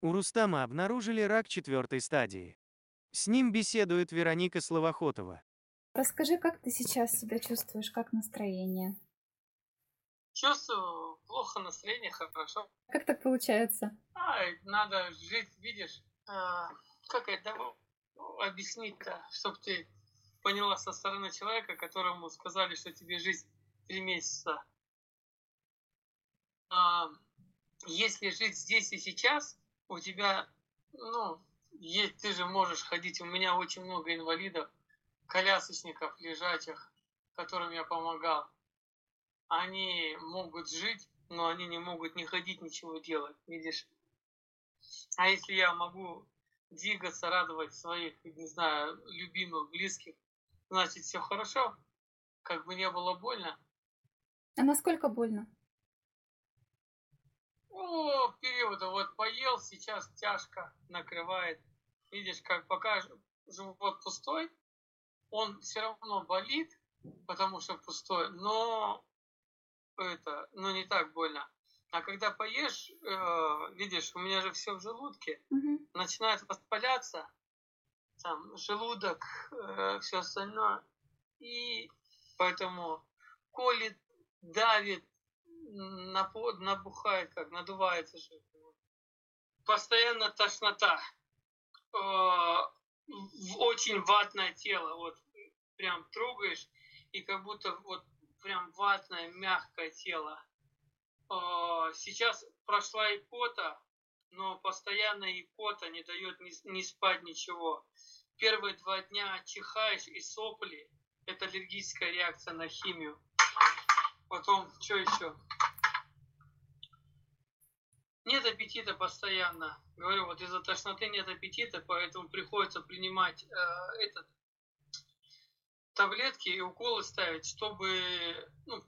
У Рустама обнаружили рак четвертой стадии. С ним беседует Вероника Словохотова. Расскажи, как ты сейчас себя чувствуешь, как настроение? Чувствую плохо настроение, хорошо. Как так получается? А, надо жить, видишь, а, как это объяснить-то, чтобы ты поняла со стороны человека, которому сказали, что тебе жизнь три месяца. А, если жить здесь и сейчас, у тебя, ну, есть, ты же можешь ходить. У меня очень много инвалидов, колясочников, лежачих, которым я помогал. Они могут жить, но они не могут не ходить, ничего делать, видишь. А если я могу двигаться, радовать своих, не знаю, любимых, близких, значит все хорошо, как бы не было больно. А насколько больно? Ну, периода вот поел, сейчас тяжко накрывает. Видишь, как пока живот пустой, он все равно болит, потому что пустой, но это, ну не так больно. А когда поешь, э, видишь, у меня же все в желудке, Угу. начинает воспаляться, там, желудок, э, все остальное. И поэтому колет, давит, набухает, как надувается же. Постоянно тошнота. Э, очень ватное тело. Вот прям трогаешь, и как будто вот прям ватное, мягкое тело. Э, сейчас прошла икота, но постоянно икота не дает ни спать ничего. Первые два дня чихаешь и сопли. Это аллергическая реакция на химию. Потом, что еще? Нет аппетита постоянно. Говорю, вот из-за тошноты нет аппетита, поэтому приходится принимать э, этот таблетки и уколы ставить, чтобы ну,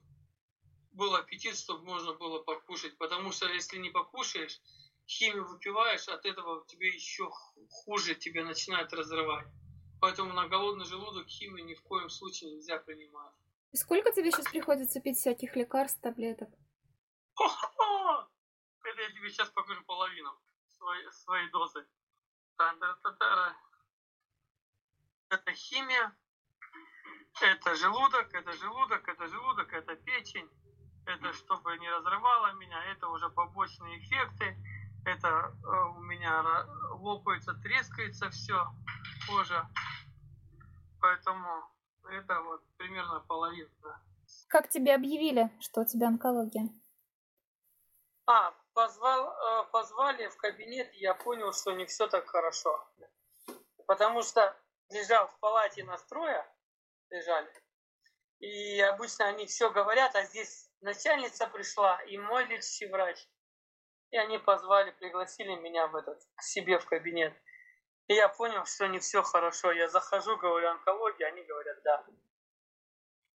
был аппетит, чтобы можно было покушать. Потому что если не покушаешь, химию выпиваешь, от этого тебе еще хуже тебя начинает разрывать. Поэтому на голодный желудок химию ни в коем случае нельзя принимать. И сколько тебе сейчас приходится пить всяких лекарств, таблеток? Сейчас покажу половину своей, своей дозы. Это химия, это желудок, это желудок, это желудок, это печень. Это чтобы не разрывало меня, это уже побочные эффекты. Это э, у меня лопается, трескается все, кожа. Поэтому это вот примерно половина. Как тебе объявили, что у тебя онкология? А, позвал, э, позвали в кабинет, и я понял, что не все так хорошо. Потому что лежал в палате настроя, лежали. И обычно они все говорят, а здесь начальница пришла и мой лечащий врач. И они позвали, пригласили меня в этот, к себе в кабинет. И я понял, что не все хорошо. Я захожу, говорю, онкология, они говорят, да.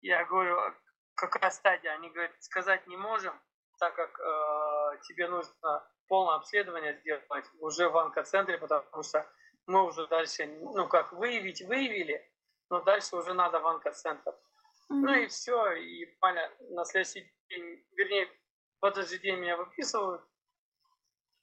Я говорю, «А какая стадия? Они говорят, сказать не можем, так как э, тебе нужно полное обследование сделать уже в онкоцентре, потому что мы уже дальше, ну как, выявить выявили, но дальше уже надо в онкоцентр. Ну и все, и буквально на следующий день, вернее, в этот же день меня выписывают.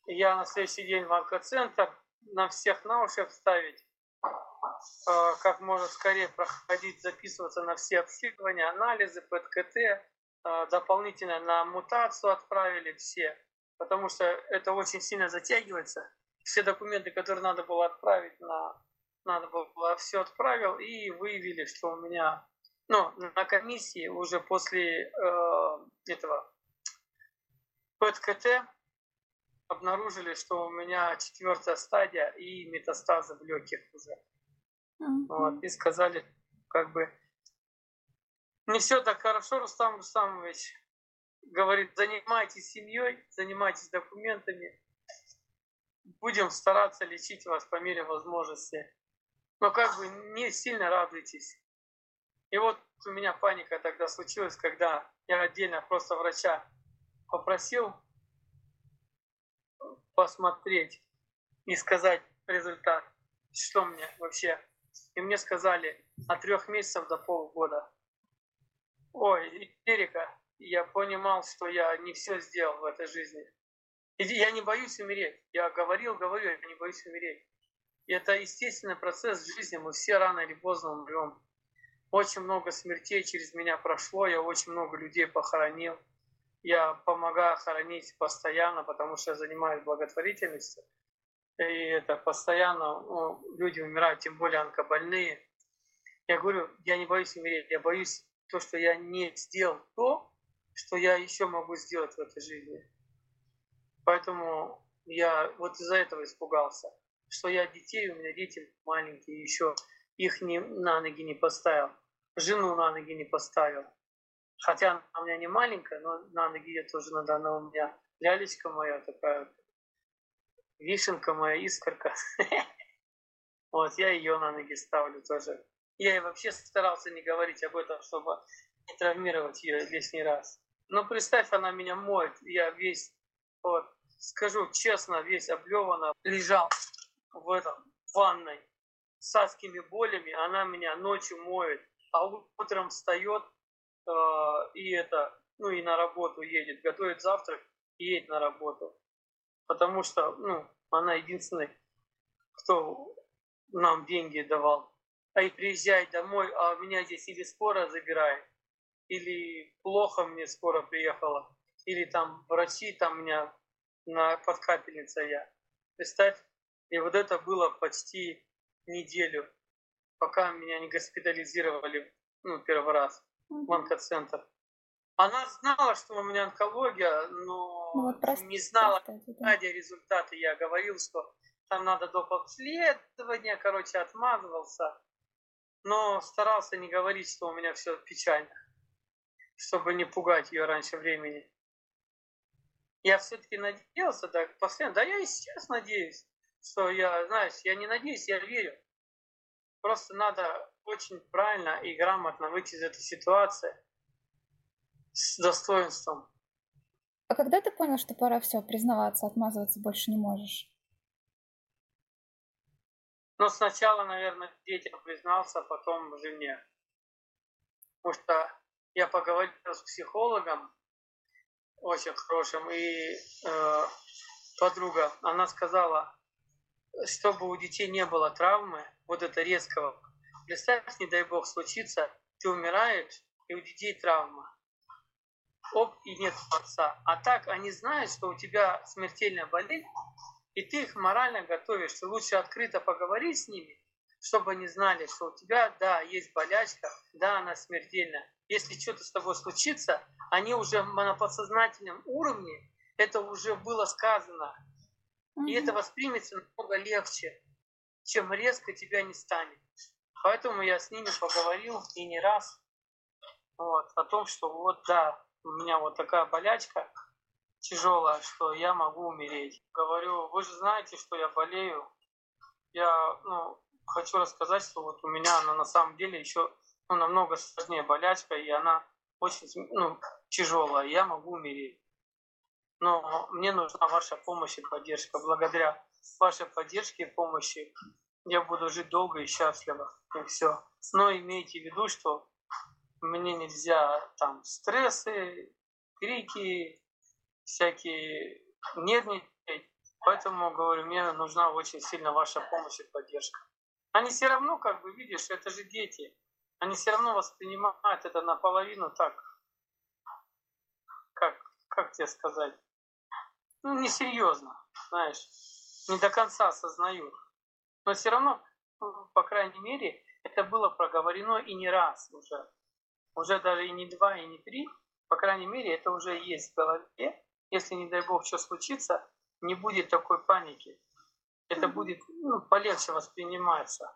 Я на следующий день в онкоцентр, на всех на уши вставить, э, как можно скорее проходить, записываться на все обследования, анализы, ПЭТ-КТ, э, дополнительно на мутацию отправили все, потому что это очень сильно затягивается. Все документы, которые надо было отправить, на, надо было все отправил и выявили, что у меня, ну, на комиссии уже после э, этого ПЭТ-КТ обнаружили, что у меня четвертая стадия и метастазы в легких уже. Вот, и сказали, как бы, не все так хорошо, Рустам Рустамович. Говорит, занимайтесь семьей, занимайтесь документами. Будем стараться лечить вас по мере возможности. Но как бы не сильно радуйтесь. И вот у меня паника тогда случилась, когда я отдельно просто врача попросил посмотреть и сказать результат, что мне вообще. И мне сказали от трех месяцев до полгода. Ой, истерика. Я понимал, что я не все сделал в этой жизни. я не боюсь умереть. Я говорил, говорю, я не боюсь умереть. И это естественный процесс жизни. Мы все рано или поздно умрем. Очень много смертей через меня прошло, я очень много людей похоронил. Я помогаю хоронить постоянно, потому что я занимаюсь благотворительностью. И это постоянно люди умирают, тем более онкобольные. Я говорю, я не боюсь умереть, я боюсь то, что я не сделал то, что я еще могу сделать в этой жизни. Поэтому я вот из-за этого испугался, что я детей, у меня дети маленькие еще, их не, на ноги не поставил, жену на ноги не поставил. Хотя она у меня не маленькая, но на ноги ее тоже надо, она у меня лялечка моя такая, вишенка моя, искорка. Вот, я ее на ноги ставлю тоже. Я и вообще старался не говорить об этом, чтобы не травмировать ее лишний раз. Но представь, она меня моет, я весь, вот, скажу честно, весь облеванно лежал в этом, в ванной с адскими болями, она меня ночью моет, а утром встает э, и это, ну и на работу едет, готовит завтрак и едет на работу. Потому что, ну, она единственная, кто нам деньги давал. А и приезжает домой, а меня здесь или скоро забирает, или плохо мне скоро приехала, или там врачи, там меня на подкапельница я. Представь, и вот это было почти неделю, пока меня не госпитализировали, ну, первый раз в онкоцентр. Она знала, что у меня онкология, но ну, вот просто, не знала, кстати, да. результаты. Я говорил, что там надо доп. обследования, короче, отмазывался. Но старался не говорить, что у меня все печально, чтобы не пугать ее раньше времени. Я все-таки надеялся, да, постоянно, да я и сейчас надеюсь, что я, знаешь, я не надеюсь, я верю. Просто надо очень правильно и грамотно выйти из этой ситуации с достоинством. А когда ты понял, что пора все, признаваться, отмазываться больше не можешь? Ну, сначала, наверное, детям признался, а потом жене. Потому что я поговорил с психологом, очень хорошим, и э, подруга, она сказала, чтобы у детей не было травмы, вот это резкого. Представь, не дай бог случится, ты умираешь, и у детей травма оп, и нет отца. А так они знают, что у тебя смертельная болезнь, и ты их морально готовишь. Лучше открыто поговорить с ними, чтобы они знали, что у тебя, да, есть болячка, да, она смертельная. Если что-то с тобой случится, они уже на подсознательном уровне, это уже было сказано. И это воспримется намного легче, чем резко тебя не станет. Поэтому я с ними поговорил и не раз вот, о том, что вот да, у меня вот такая болячка тяжелая, что я могу умереть. Говорю, вы же знаете, что я болею. Я ну, хочу рассказать, что вот у меня она на самом деле еще ну, намного сложнее болячка, и она очень ну, тяжелая, я могу умереть. Но мне нужна ваша помощь и поддержка. Благодаря вашей поддержке и помощи я буду жить долго и счастливо. И все. Но имейте в виду, что мне нельзя там стрессы, крики, всякие нервничать. Поэтому, говорю, мне нужна очень сильно ваша помощь и поддержка. Они все равно, как бы, видишь, это же дети. Они все равно воспринимают это наполовину так, как, как тебе сказать, ну, несерьезно, знаешь, не до конца осознают. Но все равно, по крайней мере, это было проговорено и не раз уже уже даже и не два, и не три, по крайней мере, это уже есть в голове. Если, не дай бог, что случится, не будет такой паники. Это будет ну, полегче восприниматься.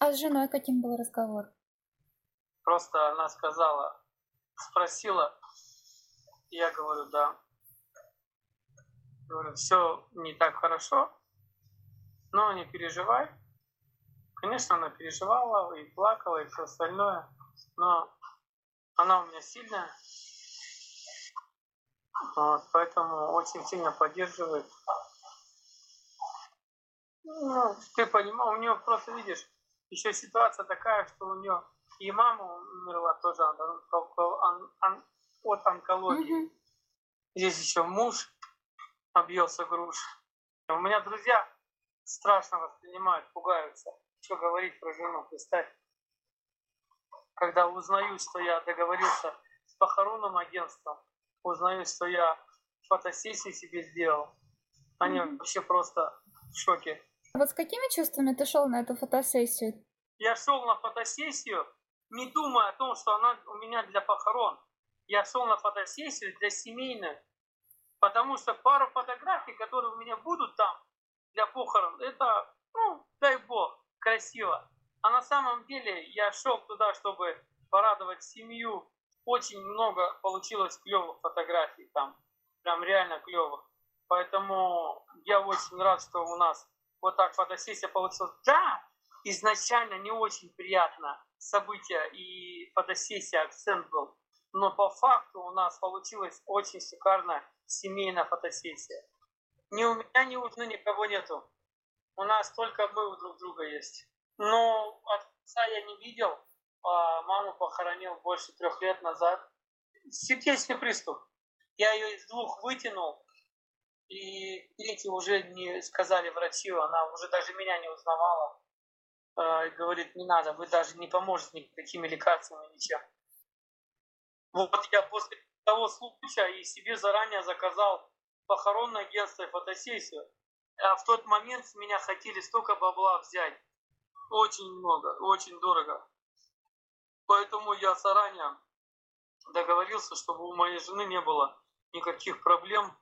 А с женой каким был разговор? Просто она сказала, спросила, я говорю, да. Говорю, все не так хорошо, но не переживай. Конечно, она переживала и плакала, и все остальное но она у меня сильная, вот, поэтому очень сильно поддерживает. Ну, ты понимаешь, у нее просто видишь, еще ситуация такая, что у нее и мама умерла тоже от онкологии. Mm-hmm. Здесь еще муж объелся груш. У меня друзья страшно воспринимают, пугаются. Что говорить про жену, представь. Когда узнаю, что я договорился с похоронным агентством, узнаю, что я фотосессию себе сделал, они Мгм. вообще просто в шоке. Вот с какими чувствами ты шел на эту фотосессию? Я шел на фотосессию, не думая о том, что она у меня для похорон. Я шел на фотосессию для семейной. Потому что пару фотографий, которые у меня будут там для похорон, это, ну, дай бог, красиво. А на самом деле я шел туда, чтобы порадовать семью. Очень много получилось клевых фотографий там. Прям реально клевых. Поэтому я очень рад, что у нас вот так фотосессия получилась. Да, изначально не очень приятно событие и фотосессия, акцент был. Но по факту у нас получилась очень шикарная семейная фотосессия. Ни у меня, ни у жены никого нету. У нас только мы у друг друга есть. Но отца я не видел. Маму похоронил больше трех лет назад. Сердечный приступ. Я ее из двух вытянул. И третий уже не сказали врачи, она уже даже меня не узнавала. Э, говорит, не надо, вы даже не поможете никакими лекарствами, ничем. Вот я после того случая и себе заранее заказал похоронное агентство и фотосессию. А в тот момент с меня хотели столько бабла взять. Очень много, очень дорого. Поэтому я заранее договорился, чтобы у моей жены не было никаких проблем,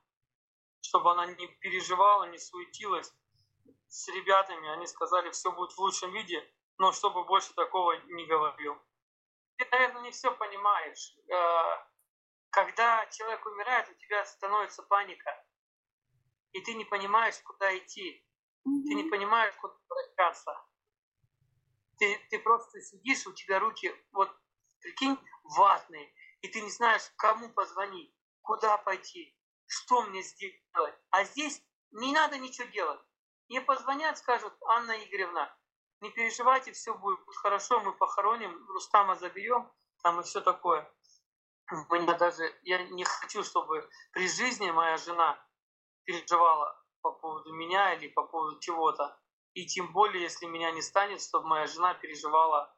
чтобы она не переживала, не суетилась с ребятами. Они сказали, все будет в лучшем виде, но чтобы больше такого не говорил. Ты, наверное, не все понимаешь. Э, Когда человек умирает, у тебя становится паника. И ты не понимаешь, куда идти. Ты не понимаешь, куда обращаться. Ты, ты просто сидишь, у тебя руки, вот, прикинь, ватные. И ты не знаешь, кому позвонить, куда пойти, что мне сделать. А здесь не надо ничего делать. Мне позвонят, скажут, Анна Игоревна, не переживайте, все будет хорошо, мы похороним, Рустама заберем, там и все такое. Меня даже, я не хочу, чтобы при жизни моя жена переживала по поводу меня или по поводу чего-то. И тем более, если меня не станет, чтобы моя жена переживала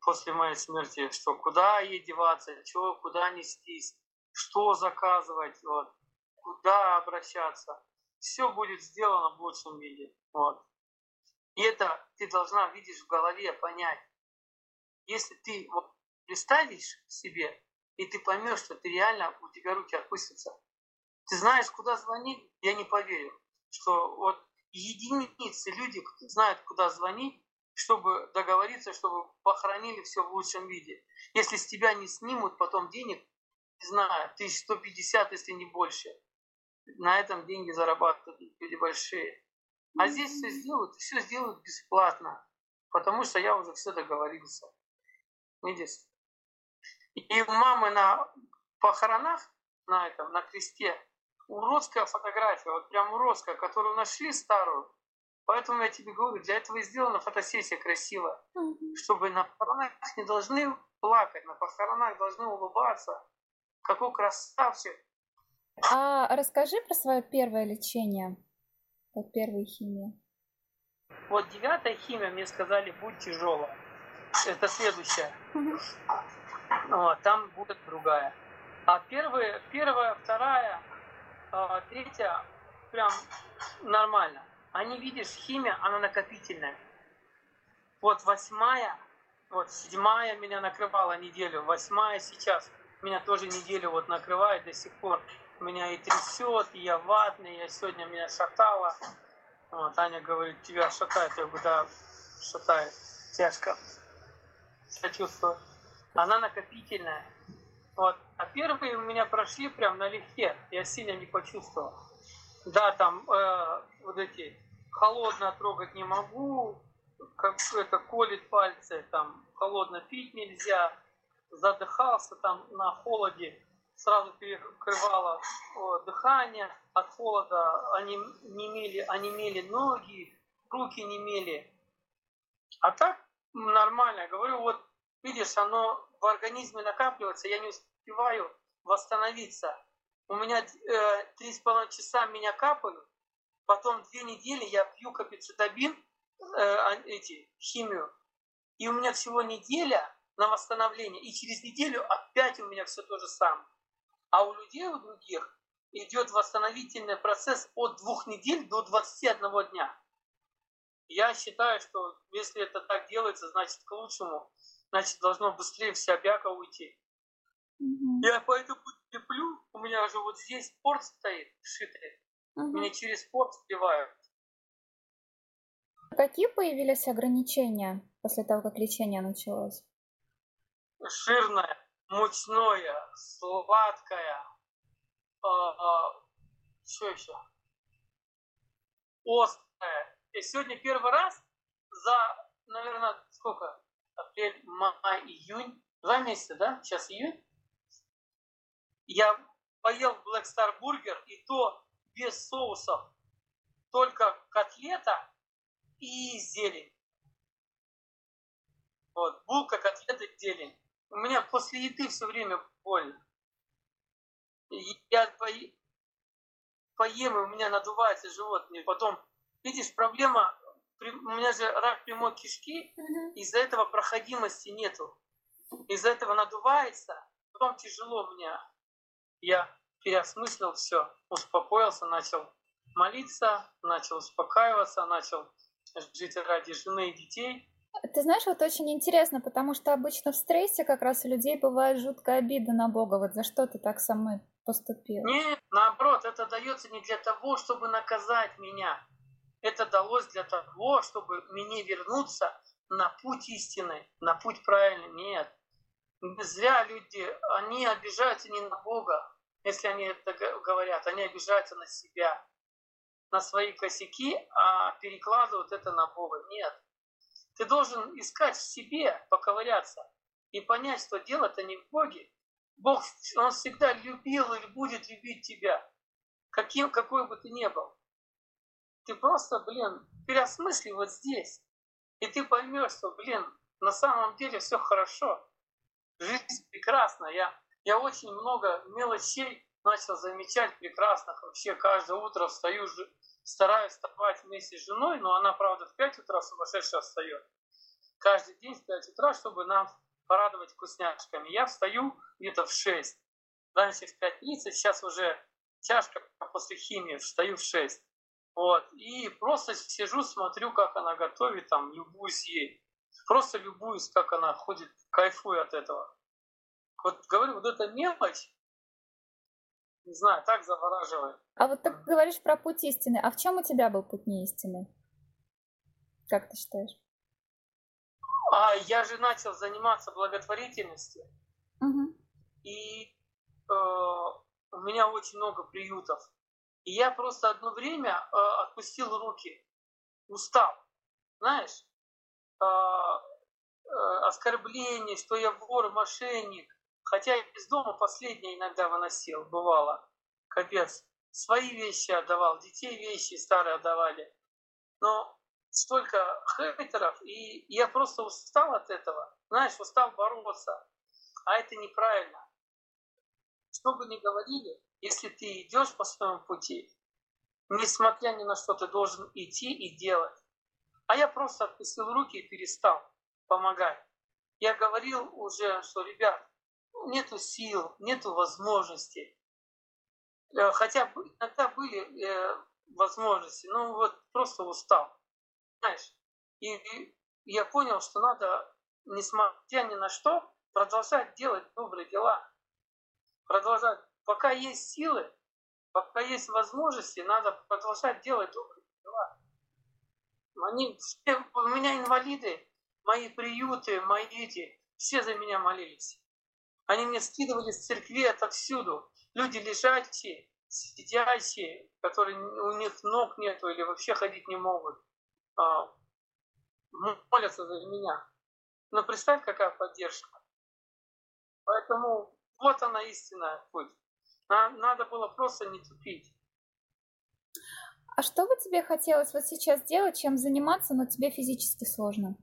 после моей смерти, что куда ей деваться, что, куда нестись, что заказывать, вот, куда обращаться. Все будет сделано в лучшем виде. Вот. И это ты должна, видишь, в голове понять. Если ты вот представишь себе, и ты поймешь, что ты реально, у тебя руки опустятся. Ты знаешь, куда звонить? Я не поверю, что вот единицы люди знают, куда звонить, чтобы договориться, чтобы похоронили все в лучшем виде. Если с тебя не снимут потом денег, не знаю, 1150, если не больше. На этом деньги зарабатывают люди большие. А здесь все сделают, все сделают бесплатно, потому что я уже все договорился. Видишь? И у мамы на похоронах, на этом, на кресте, уродская фотография, вот прям уродская, которую нашли старую. Поэтому я тебе говорю, для этого и сделана фотосессия красивая. Мгм. Чтобы на похоронах не должны плакать, на похоронах должны улыбаться. Какой красавчик. А расскажи про свое первое лечение. Вот первая химия. Вот девятая химия, мне сказали, будь тяжелая. Это следующая. Мгм. Вот, там будет другая. А первая, первая, вторая, третья прям нормально. Они, видишь, химия, она накопительная. Вот восьмая, вот седьмая меня накрывала неделю, восьмая сейчас меня тоже неделю вот накрывает до сих пор. Меня и трясет, и я ватный, я сегодня меня шатало. Вот, Аня говорит, тебя шатает. Я говорю, да, шатает. Тяжко. Сочувствую. Она накопительная. Вот. А первые у меня прошли прям налегке. Я сильно не почувствовал. Да, там э, вот эти холодно трогать не могу, как это колет пальцы, там холодно пить нельзя, задыхался там на холоде, сразу перекрывало о, дыхание от холода, они немели, онемели ноги, руки немели. А так нормально, говорю, вот видишь, оно в организме накапливается, я не успеваю восстановиться. у меня э, три с половиной часа меня капают, потом две недели я пью капицетабин, э, эти, химию, и у меня всего неделя на восстановление, и через неделю опять у меня все то же самое. А у людей, у других, идет восстановительный процесс от двух недель до 21 дня. Я считаю, что если это так делается, значит к лучшему, значит должно быстрее вся бяка уйти. Мгм. Я поэтому теплю, у меня же вот здесь порт стоит, шитый, Мгм. мне через порт вбивают. Какие появились ограничения после того, как лечение началось? Жирное, мучное, сладкое, что еще? Острое. И сегодня первый раз за, наверное, сколько? Апрель, май, июнь. Два месяца, да? Сейчас июнь. Я поел Black Star бургер, и то без соусов. Только котлета и зелень. Вот, булка, котлета и зелень. У меня после еды все время больно. И Я по- поем, и у меня надувается живот. Мне потом, видишь, проблема, у меня же рак прямой кишки, из-за этого проходимости нету. Из-за этого надувается, потом тяжело мне. Я переосмыслил все, успокоился, начал молиться, начал успокаиваться, начал жить ради жены и детей. Ты знаешь, вот очень интересно, потому что обычно в стрессе как раз у людей бывает жуткая обида на Бога. Вот за что ты так со мной поступил? Нет, наоборот, это дается не для того, чтобы наказать меня. Это далось для того, чтобы мне вернуться на путь истины, на путь правильный. Нет. Зря люди, они обижаются не на Бога, если они это говорят, они обижаются на себя, на свои косяки, а перекладывают это на Бога. Нет. Ты должен искать в себе, поковыряться и понять, что дело-то не в Боге. Бог, Он всегда любил или будет любить тебя, каким, какой бы ты ни был. Ты просто, блин, переосмысли вот здесь. И ты поймешь, что, блин, на самом деле все хорошо. Жизнь прекрасна. Я, я очень много мелочей начал замечать прекрасных. Вообще каждое утро встаю, стараюсь вставать вместе с женой, но она, правда, в 5 утра сумасшедшая встает. Каждый день в 5 утра, чтобы нам порадовать вкусняшками. Я встаю где-то в 6. Раньше в 5.30, сейчас уже чашка после химии, встаю в 6. Вот. И просто сижу, смотрю, как она готовит, там, любуюсь ей. Просто любуюсь, как она ходит, кайфую от этого. Вот говорю, вот эта мелочь, не знаю, так завораживает. А вот ты говоришь про путь истины. А в чем у тебя был путь неистины? Как ты считаешь? А я же начал заниматься благотворительностью, Мгм. и э, у меня очень много приютов. И я просто одно время э, отпустил руки, устал, знаешь, э, э, оскорбление, что я вор, мошенник. Хотя я из дома последнее иногда выносил, бывало. Капец. Свои вещи отдавал, детей вещи старые отдавали. Но столько хейтеров, и я просто устал от этого. Знаешь, устал бороться. А это неправильно. Что бы ни говорили, если ты идешь по своему пути, несмотря ни на что, ты должен идти и делать. А я просто отпустил руки и перестал помогать. Я говорил уже, что, ребят, нету сил, нету возможностей. Э, Хотя иногда были э, возможности, но вот просто устал. Знаешь, и, и я понял, что надо, несмотря ни на что, продолжать делать добрые дела. Продолжать. Пока есть силы, пока есть возможности, надо продолжать делать добрые дела. Они все, у меня инвалиды, мои приюты, мои дети, все за меня молились. Они мне скидывали с церкви отовсюду. Люди лежачие, сидящие, которые у них ног нету или вообще ходить не могут, а, молятся за меня. Но представь, какая поддержка. Поэтому вот она истинная путь. На- Надо было просто не тупить. А что бы тебе хотелось вот сейчас делать, чем заниматься, но тебе физически сложно?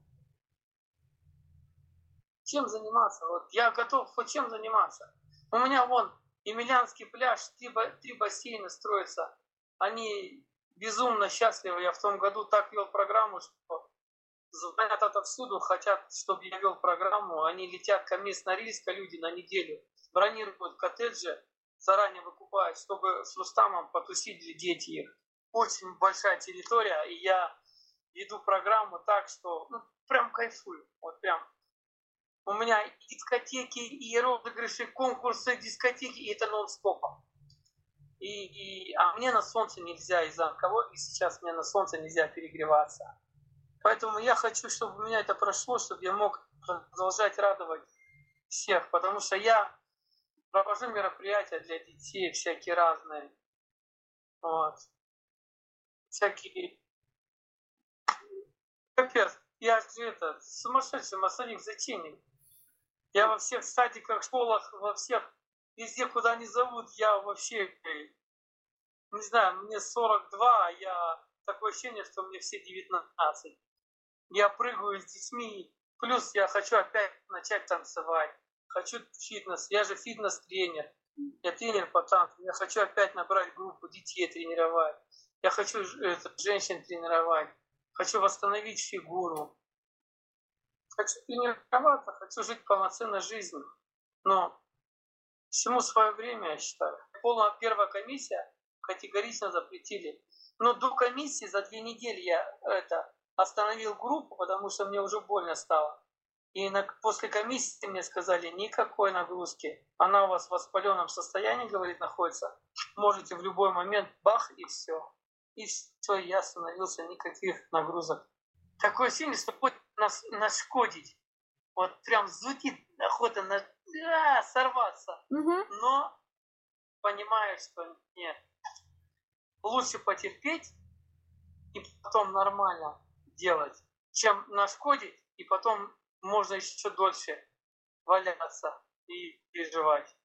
Чем заниматься? Вот я готов хоть чем заниматься. У меня вон, Емельянский пляж, три, три бассейна строятся. Они безумно счастливы. Я в том году так вел программу, что звонят отовсюду, хотят, чтобы я вел программу. Они летят ко мне с Норильска, люди, на неделю. Бронируют коттеджи, заранее выкупают, чтобы с Рустамом потусить дети их. Очень большая территория, и я веду программу так, что ну, прям кайфую. Вот прям. У меня и дискотеки, и розыгрыши, конкурсы, дискотеки, и это нон-стопом. И, и, а мне на солнце нельзя из-за онкологии, сейчас мне на солнце нельзя перегреваться. Поэтому я хочу, чтобы у меня это прошло, чтобы я мог продолжать радовать всех, потому что я провожу мероприятия для детей всякие разные. Вот. Всякие... Капец, я же это, сумасшедший масоник затейник. Я во всех садиках, школах, во всех, везде, куда они зовут, я вообще, не знаю, мне 42, а я такое ощущение, что мне все 19 я прыгаю с детьми, плюс я хочу опять начать танцевать, хочу фитнес, я же фитнес-тренер, я тренер по танцам, я хочу опять набрать группу детей тренировать, я хочу это, женщин тренировать, хочу восстановить фигуру, хочу тренироваться, хочу жить полноценной жизнью, но всему свое время, я считаю. Полная первая комиссия категорично запретили. Но до комиссии за две недели я это остановил группу, потому что мне уже больно стало. И на, после комиссии мне сказали, никакой нагрузки. Она у вас в воспаленном состоянии, говорит, находится. Можете в любой момент бах и все. И все, я остановился, никаких нагрузок. Такое ощущение, что хочет нас нашкодить. Вот прям зудит охота на а, сорваться. Угу. Но понимаю, что нет. Лучше потерпеть и потом нормально делать, чем нашкодить, и потом можно еще дольше валяться и переживать.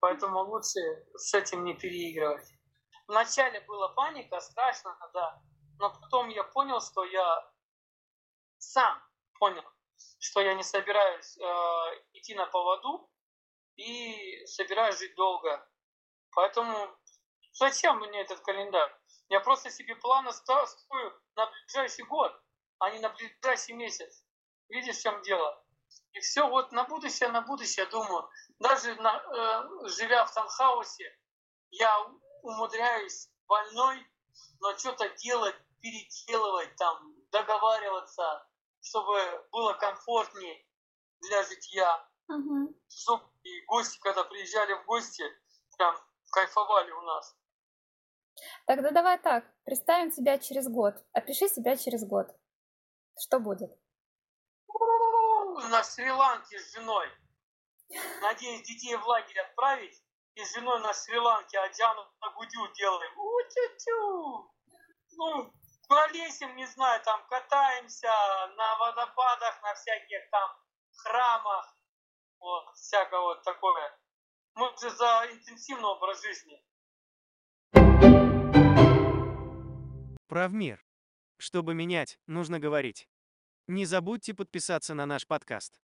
Поэтому лучше с этим не переигрывать. Вначале была паника, страшно, да. Но потом я понял, что я сам понял, что я не собираюсь э, идти на поводу и собираюсь жить долго. Поэтому зачем мне этот календарь? Я просто себе планы строю на ближайший год, а не на ближайший месяц. Видишь, в чем дело? И все вот на будущее, на будущее думаю. Даже на, э, живя в таунхаусе, я умудряюсь больной, но что-то делать, переделывать там, договариваться, чтобы было комфортнее для житья. Угу. И гости, когда приезжали в гости, прям кайфовали у нас. Тогда давай так, представим себя через год. Опиши себя через год. Что будет? На Шри-Ланке с женой. Надеюсь, детей в лагерь отправить. И с женой на Шри-Ланке Аджану на Гудю делаем. У-тю-тю. Ну, пролезем, не знаю, там катаемся на водопадах, на всяких там храмах. Вот, всякое вот такое. Мы же за интенсивный образ жизни. Правмир. Чтобы менять, нужно говорить. Не забудьте подписаться на наш подкаст.